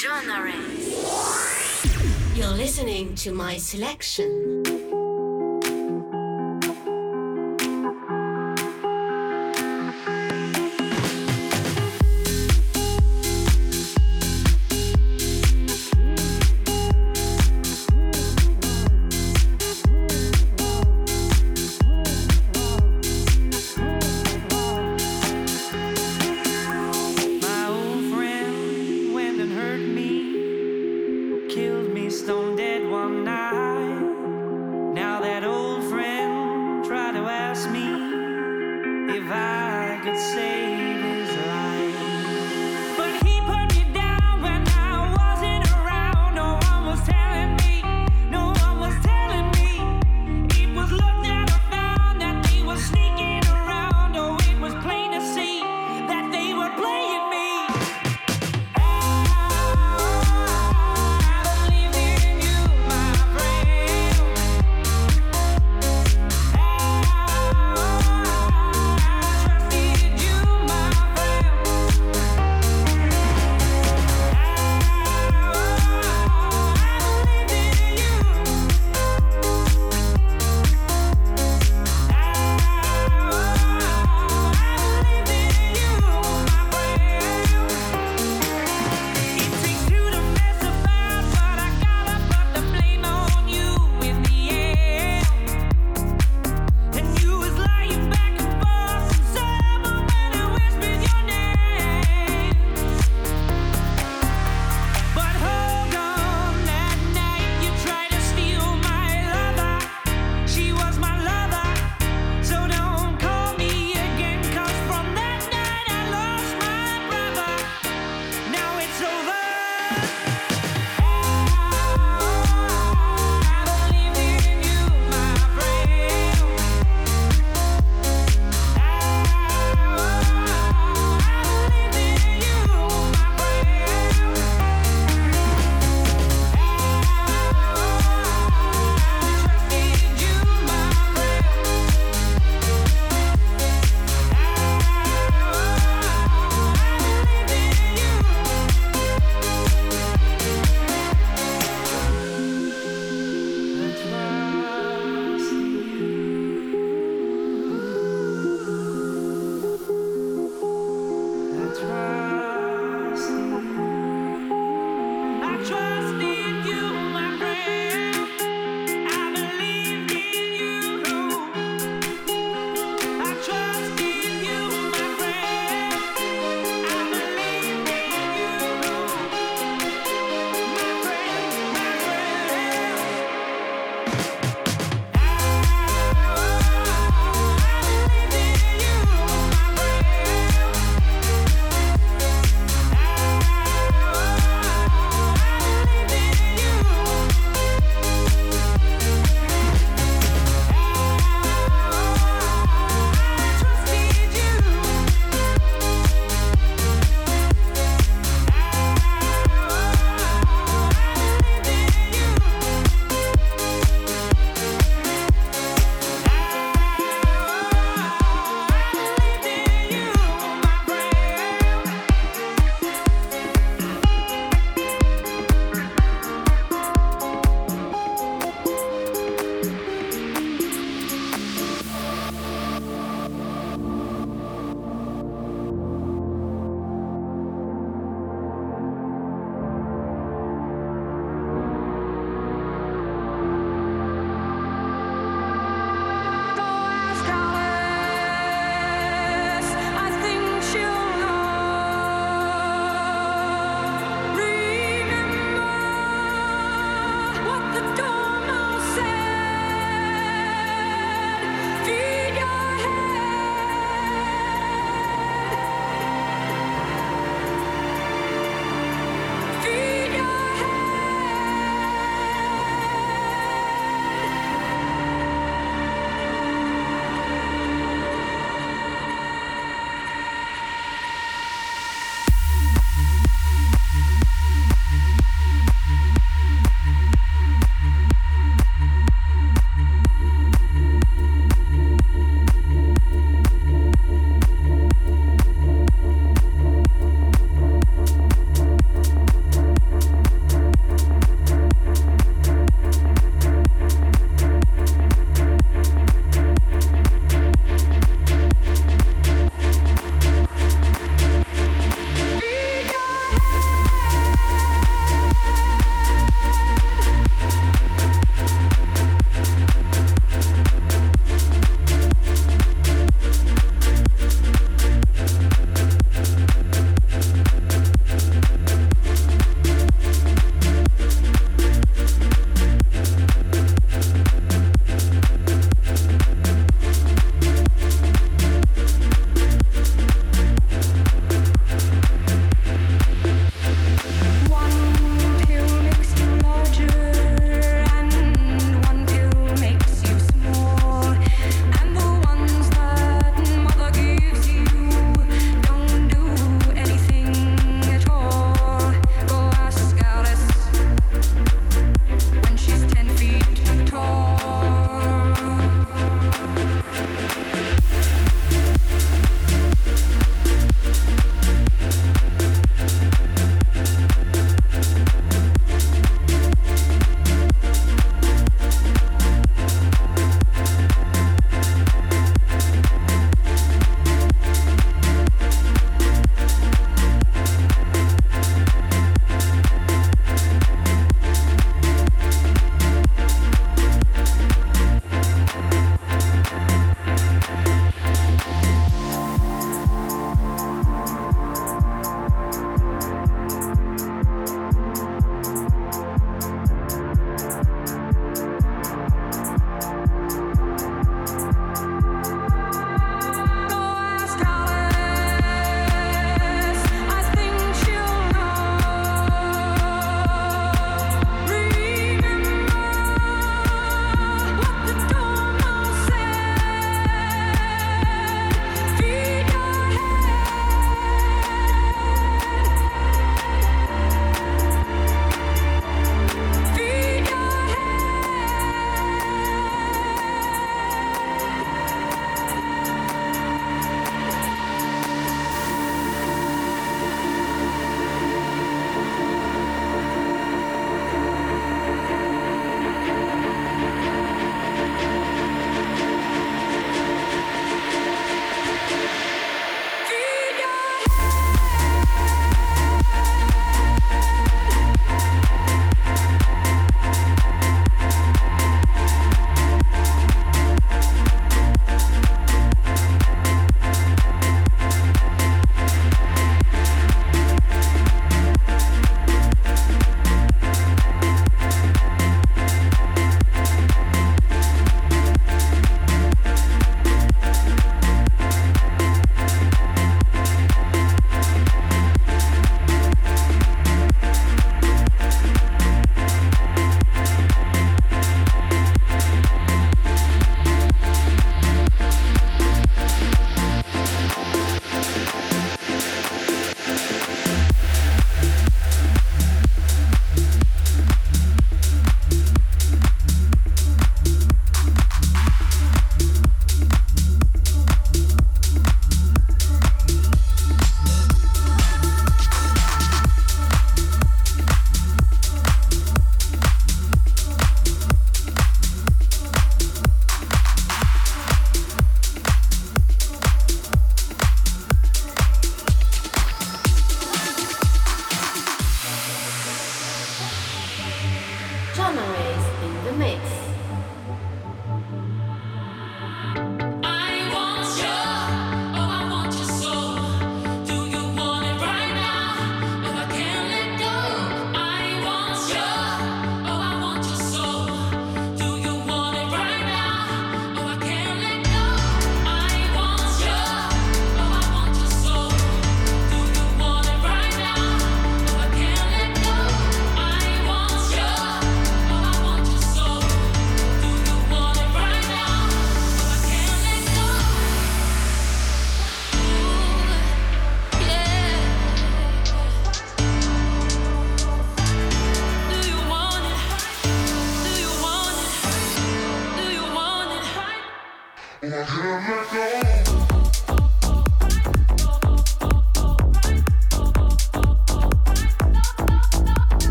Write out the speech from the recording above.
genres. You're listening to my selection.